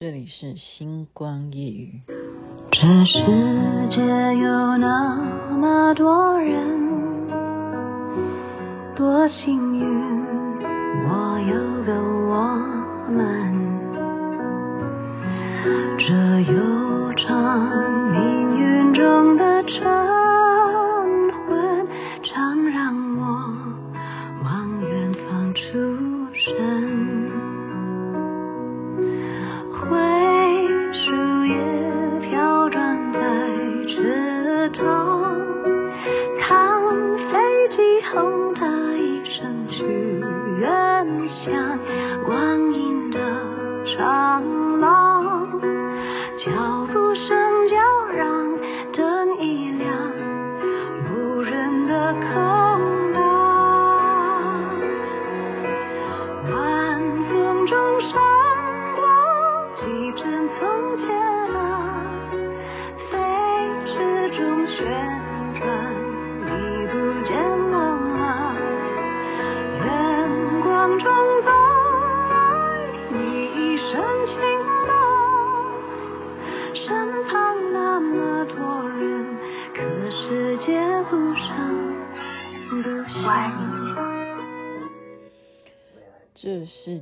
这里是星光夜语。这世界有那么多人，多幸运，我有个我们。这悠长这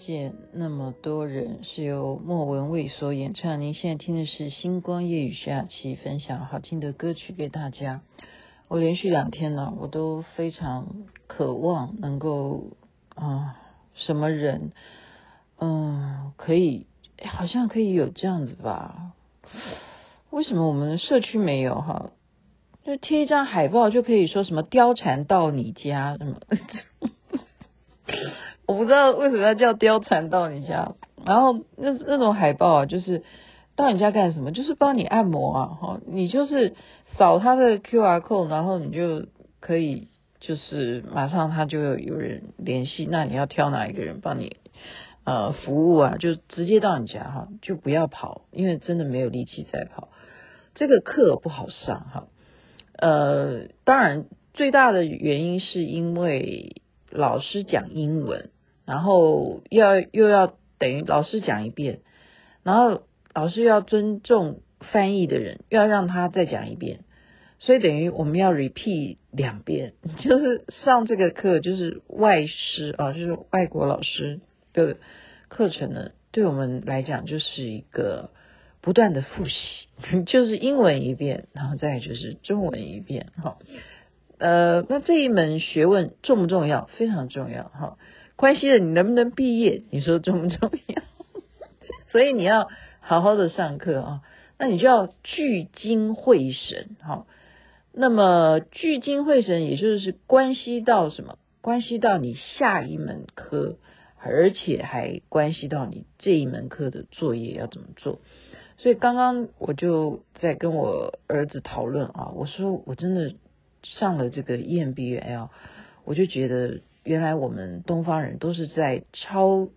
见那么多人，是由莫文蔚所演唱。您现在听的是星光夜雨下期分享好听的歌曲给大家。我连续两天呢，我都非常渴望能够啊、什么人，嗯、可以，好像可以有这样子吧？为什么我们社区没有哈？就贴一张海报就可以说什么貂蝉到你家什么？我不知道为什么要叫貂蝉到你家，然后那那种海报啊，就是到你家干什么？就是帮你按摩啊，哈，你就是扫他的 QR code，然后你就可以就是马上他就有人联系，那你要挑哪一个人帮你呃服务啊？就直接到你家哈，就不要跑，因为真的没有力气再跑。这个课不好上哈，呃，当然最大的原因是因为老师讲英文。然后又要又要等于老师讲一遍，然后老师又要尊重翻译的人，又要让他再讲一遍，所以等于我们要 repeat 两遍，就是上这个课就是外师啊，就是外国老师的课程呢，对我们来讲就是一个不断的复习，就是英文一遍，然后再就是中文一遍，哈，呃，那这一门学问重不重要？非常重要，哈。关系了你能不能毕业？你说重不重要？所以你要好好的上课啊，那你就要聚精会神哈。那么聚精会神，也就是关系到什么？关系到你下一门课，而且还关系到你这一门课的作业要怎么做。所以刚刚我就在跟我儿子讨论啊，我说我真的上了这个 EMBA，我就觉得。原来我们东方人都是在抄，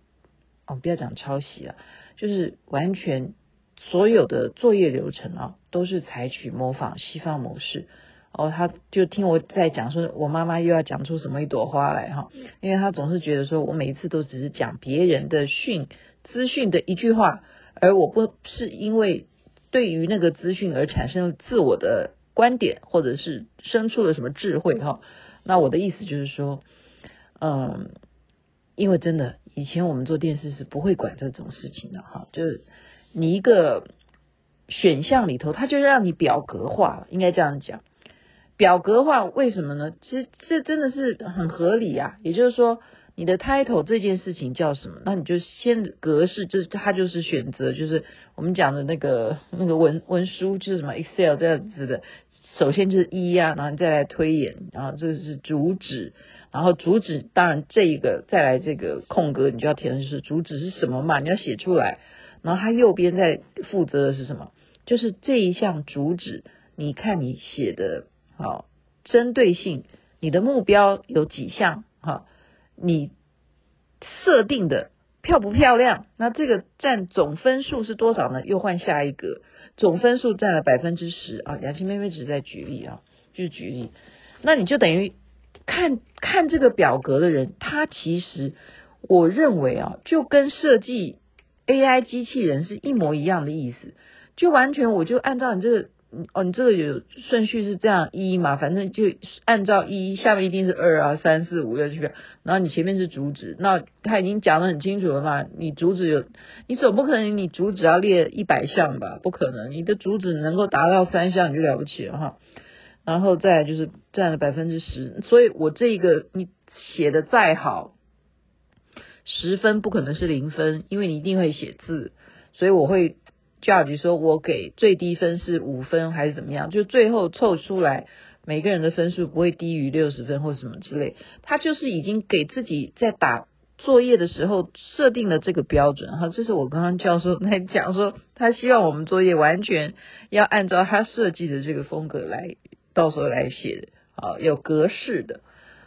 哦，不要讲抄袭了，就是完全所有的作业流程啊，都是采取模仿西方模式。哦，他就听我在讲，说我妈妈又要讲出什么一朵花来哈，因为他总是觉得说我每一次都只是讲别人的讯资讯的一句话，而我不是因为对于那个资讯而产生了自我的观点，或者是生出了什么智慧哈。那我的意思就是说。嗯，因为真的，以前我们做电视是不会管这种事情的哈，就是你一个选项里头，它就让你表格化了，应该这样讲。表格化为什么呢？其实这真的是很合理啊。也就是说，你的 title 这件事情叫什么？那你就先格式，这它就是选择，就是我们讲的那个那个文文书，就是什么 Excel 这样子的。首先就是一啊，然后你再来推演，然后这个是主旨。然后主旨，当然这一个再来这个空格，你就要填的是主旨是什么嘛？你要写出来。然后它右边在负责的是什么？就是这一项主旨，你看你写的好针对性，你的目标有几项哈？你设定的漂不漂亮？那这个占总分数是多少呢？又换下一个，总分数占了百分之十啊。雅琪妹妹只是在举例啊，就是举例。那你就等于。看看这个表格的人，他其实我认为啊，就跟设计 AI 机器人是一模一样的意思，就完全我就按照你这个。哦，你这个有顺序是这样一嘛，反正就按照一，下面一定是二啊，三四五六七，然后你前面是主旨，那他已经讲得很清楚了嘛，你主旨有，你总不可能你主旨要列一百项吧？不可能，你的主旨能够达到三项你就了不起了哈，然后再就是占了百分之十，所以我这个你写的再好，十分不可能是零分，因为你一定会写字，所以我会。judge 说，我给最低分是五分还是怎么样？就最后凑出来，每个人的分数不会低于六十分或什么之类。他就是已经给自己在打作业的时候设定了这个标准哈。这是我刚刚教授在讲说，他希望我们作业完全要按照他设计的这个风格来，到时候来写啊，有格式的。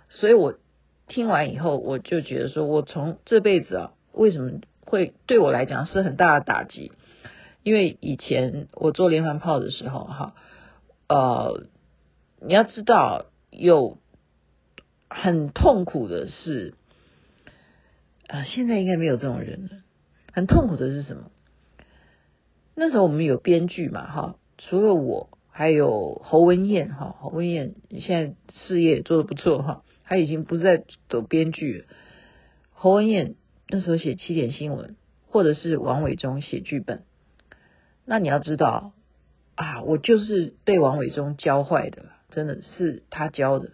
所以我听完以后，我就觉得说，我从这辈子啊，为什么会对我来讲是很大的打击？因为以前我做连环炮的时候，哈，呃，你要知道有很痛苦的是，啊、现在应该没有这种人了。很痛苦的是什么？那时候我们有编剧嘛，哈，除了我，还有侯文燕，哈，侯文燕现在事业做得不错，哈，他已经不是在走编剧。侯文燕那时候写七点新闻，或者是王伟忠写剧本。那你要知道啊，我就是被王伟忠教坏的，真的是他教的，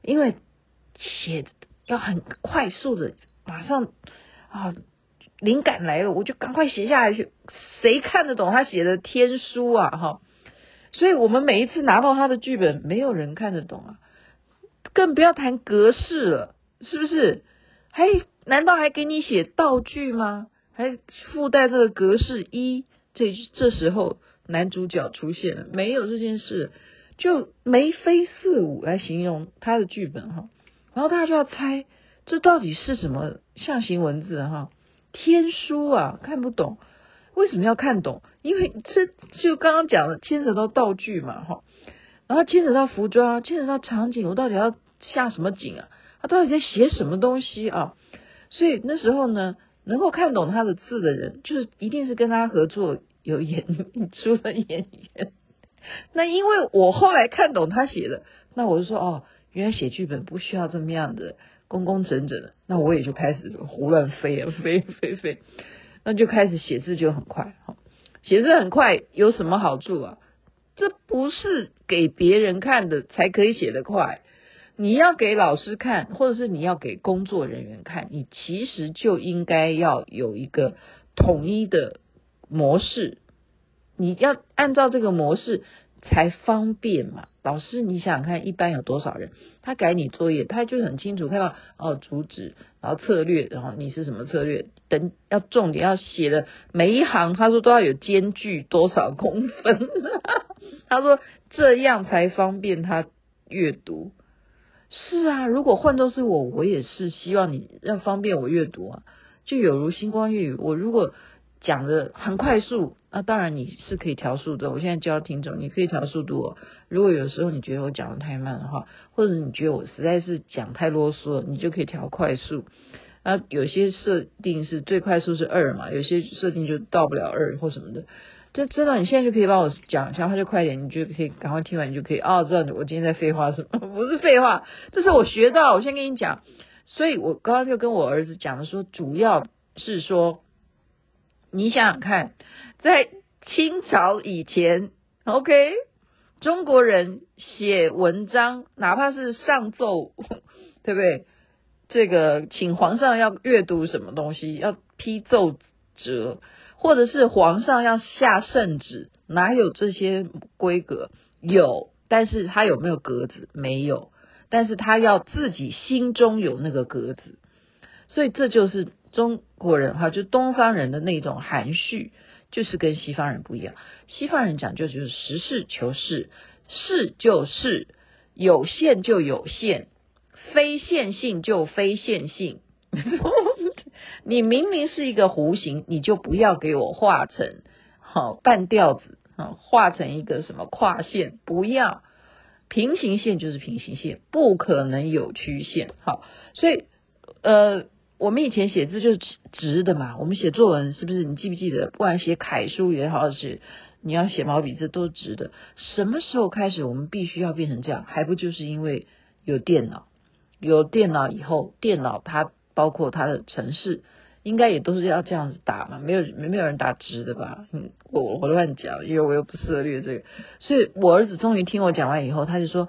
因为写要很快速的，马上啊，灵感来了，我就赶快写下来去。谁看得懂他写的天书啊？哈，所以我们每一次拿到他的剧本，没有人看得懂啊，更不要谈格式了，是不是？还难道还给你写道具吗？还附带这个格式一？这这时候男主角出现了，没有这件事，就眉飞色舞来形容他的剧本哈，然后大家就要猜这到底是什么象形文字哈，天书啊，看不懂，为什么要看懂？因为这就刚刚讲的牵扯到道具嘛哈，然后牵扯到服装，牵扯到场景，我到底要下什么景啊？他到底在写什么东西啊？所以那时候呢。能够看懂他的字的人，就是一定是跟他合作有演出的演员。那因为我后来看懂他写的，那我就说哦，原来写剧本不需要这么样的工工整整的。那我也就开始胡乱飞啊，飞飞飞，那就开始写字就很快。哈，写字很快有什么好处啊？这不是给别人看的才可以写得快。你要给老师看，或者是你要给工作人员看，你其实就应该要有一个统一的模式，你要按照这个模式才方便嘛。老师，你想想看，一般有多少人？他改你作业，他就很清楚看到哦，主旨，然后策略，然后你是什么策略？等要重点要写的每一行，他说都要有间距多少公分，他说这样才方便他阅读。是啊，如果换作是我，我也是希望你要方便我阅读啊。就有如星光夜语，我如果讲的很快速，那当然你是可以调速的。我现在教听众，你可以调速度哦。如果有时候你觉得我讲的太慢的话，或者你觉得我实在是讲太啰嗦，你就可以调快速。啊，有些设定是最快速是二嘛，有些设定就到不了二或什么的。就知道你现在就可以帮我讲，一下话就快一点，你就可以赶快听完，你就可以哦，知道我今天在废话什么？不是废话，这是我学到。我先跟你讲，所以我刚刚就跟我儿子讲的说，主要是说，你想想看，在清朝以前，OK，中国人写文章，哪怕是上奏，对不对？这个请皇上要阅读什么东西，要批奏折。或者是皇上要下圣旨，哪有这些规格？有，但是他有没有格子？没有，但是他要自己心中有那个格子。所以这就是中国人哈，就东方人的那种含蓄，就是跟西方人不一样。西方人讲究就是实事求是，是就是有限就有限，非线性就非线性。你明明是一个弧形，你就不要给我画成好半吊子啊，画成一个什么跨线，不要平行线就是平行线，不可能有曲线。好，所以呃，我们以前写字就是直的嘛，我们写作文是不是？你记不记得？不管写楷书也好，是你要写毛笔字都直的。什么时候开始我们必须要变成这样？还不就是因为有电脑？有电脑以后，电脑它包括它的程式，应该也都是要这样子打嘛？没有没没有人打直的吧？嗯，我我乱讲，因为我又不涉猎这个。所以我儿子终于听我讲完以后，他就说。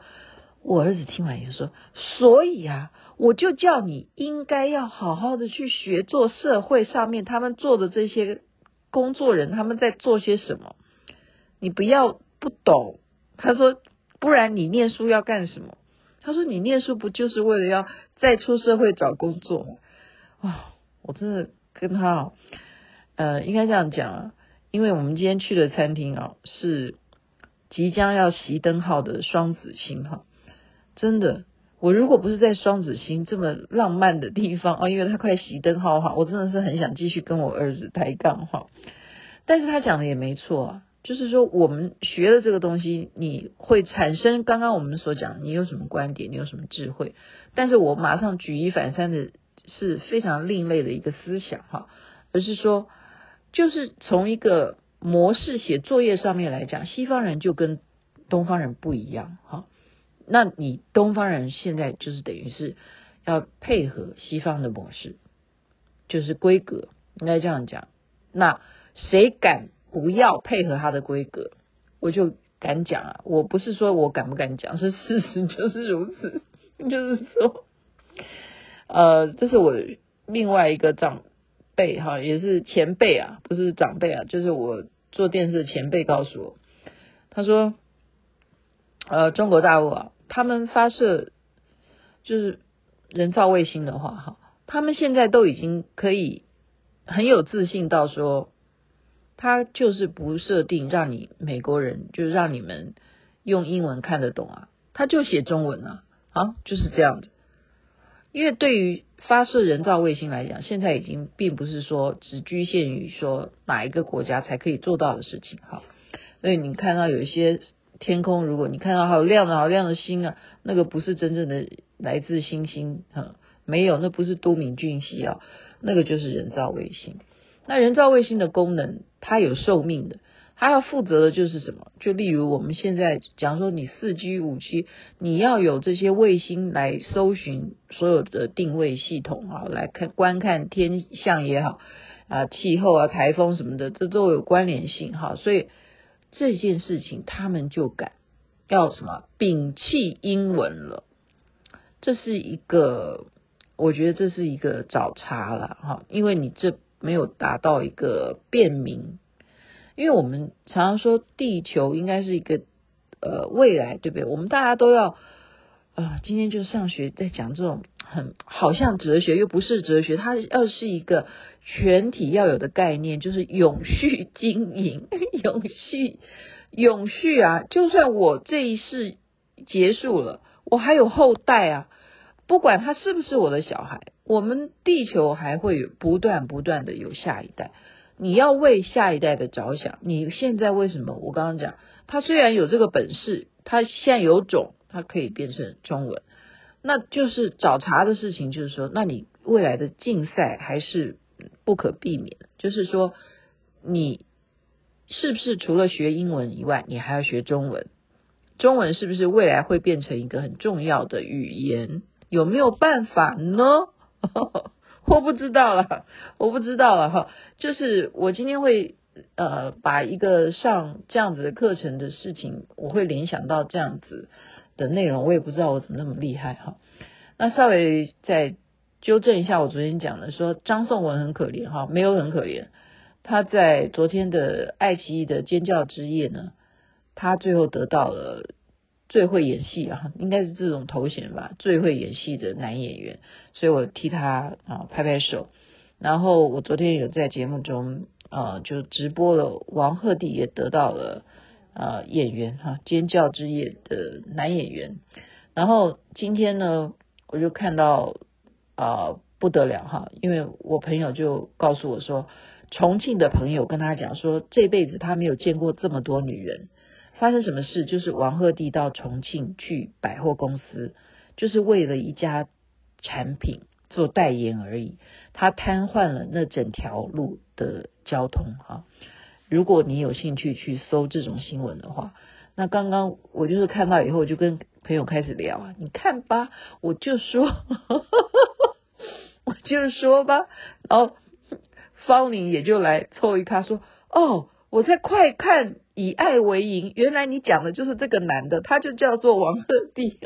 我儿子听完以后说：“所以啊，我就叫你应该要好好的去学做社会上面他们做的这些工作人他们在做些什么，你不要不懂。”他说：“不然你念书要干什么？”他说：“你念书不就是为了要再出社会找工作吗？”啊，我真的跟他，哦呃，应该这样讲啊，因为我们今天去的餐厅啊是即将要熄灯号的双子星哈。真的，我如果不是在双子星这么浪漫的地方哦，因为他快熄灯号哈，我真的是很想继续跟我儿子抬杠哈。但是他讲的也没错，就是说我们学了这个东西，你会产生刚刚我们所讲，你有什么观点，你有什么智慧。但是我马上举一反三的是非常另类的一个思想哈，而是说，就是从一个模式写作业上面来讲，西方人就跟东方人不一样哈。那你东方人现在就是等于是要配合西方的模式，就是规格，应该这样讲。那谁敢不要配合他的规格，我就敢讲啊！我不是说我敢不敢讲，是事实 就是如此。就是说，呃，这是我另外一个长辈哈，也是前辈啊，不是长辈啊，就是我做电视前辈告诉我，他说，呃，中国大陆啊。他们发射就是人造卫星的话，哈，他们现在都已经可以很有自信到说，他就是不设定让你美国人，就是让你们用英文看得懂啊，他就写中文啊，啊，就是这样子。因为对于发射人造卫星来讲，现在已经并不是说只局限于说哪一个国家才可以做到的事情，哈。所以你看到有一些。天空，如果你看到好亮的好亮的星啊，那个不是真正的来自星星，哈，没有，那不是多米逊系啊，那个就是人造卫星。那人造卫星的功能，它有寿命的，它要负责的就是什么？就例如我们现在讲说，你四 G、五 G，你要有这些卫星来搜寻所有的定位系统啊，来看观看天象也好啊，气候啊、台风什么的，这都有关联性哈，所以。这件事情他们就敢要什么摒弃英文了，这是一个，我觉得这是一个找茬了哈，因为你这没有达到一个便民，因为我们常常说地球应该是一个呃未来，对不对？我们大家都要。啊、今天就上学在讲这种很好像哲学又不是哲学，它要是一个全体要有的概念，就是永续经营，永续永续啊！就算我这一世结束了，我还有后代啊，不管他是不是我的小孩，我们地球还会不断不断的有下一代。你要为下一代的着想，你现在为什么？我刚刚讲，他虽然有这个本事，他现在有种。它可以变成中文，那就是找茬的事情。就是说，那你未来的竞赛还是不可避免。就是说，你是不是除了学英文以外，你还要学中文？中文是不是未来会变成一个很重要的语言？有没有办法呢？我不知道了，我不知道了哈。就是我今天会呃把一个上这样子的课程的事情，我会联想到这样子。的内容我也不知道我怎么那么厉害哈，那稍微再纠正一下我昨天讲的，说张颂文很可怜哈，没有很可怜，他在昨天的爱奇艺的尖叫之夜呢，他最后得到了最会演戏啊，应该是这种头衔吧，最会演戏的男演员，所以我替他啊拍拍手。然后我昨天有在节目中啊就直播了，王鹤棣也得到了。呃，演员哈，尖叫之夜的男演员。然后今天呢，我就看到啊、不得了哈，因为我朋友就告诉我说，重庆的朋友跟他讲说，这辈子他没有见过这么多女人。发生什么事？就是王鹤棣到重庆去百货公司，就是为了一家产品做代言而已，他瘫痪了那整条路的交通哈。如果你有兴趣去搜这种新闻的话，那刚刚我就是看到以后，我就跟朋友开始聊啊，你看吧，我就说，我就说吧，然后方玲也就来凑一咖说，哦，我在快看以爱为营，原来你讲的就是这个男的，他就叫做王鹤棣。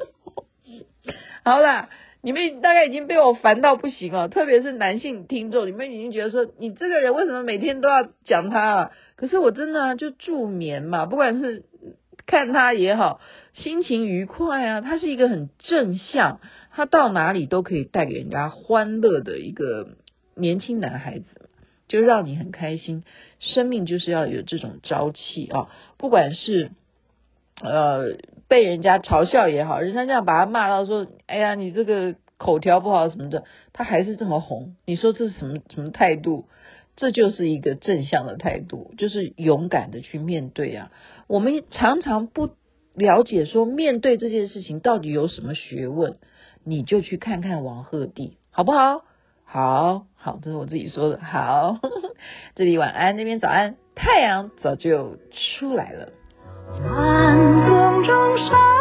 好啦。你们大概已经被我烦到不行了，特别是男性听众，你们已经觉得说，你这个人为什么每天都要讲他啊？可是我真的，就助眠嘛，不管是看他也好，心情愉快啊，他是一个很正向，他到哪里都可以带给人家欢乐的一个年轻男孩子，就让你很开心。生命就是要有这种朝气啊，不管是。呃，被人家嘲笑也好，人家这样把他骂到说，哎呀，你这个口条不好什么的，他还是这么红。你说这是什么什么态度？这就是一个正向的态度，就是勇敢的去面对啊。我们常常不了解说，面对这件事情到底有什么学问，你就去看看王鹤棣，好不好？好好，这是我自己说的。好，这里晚安，那边早安，太阳早就出来了。中伤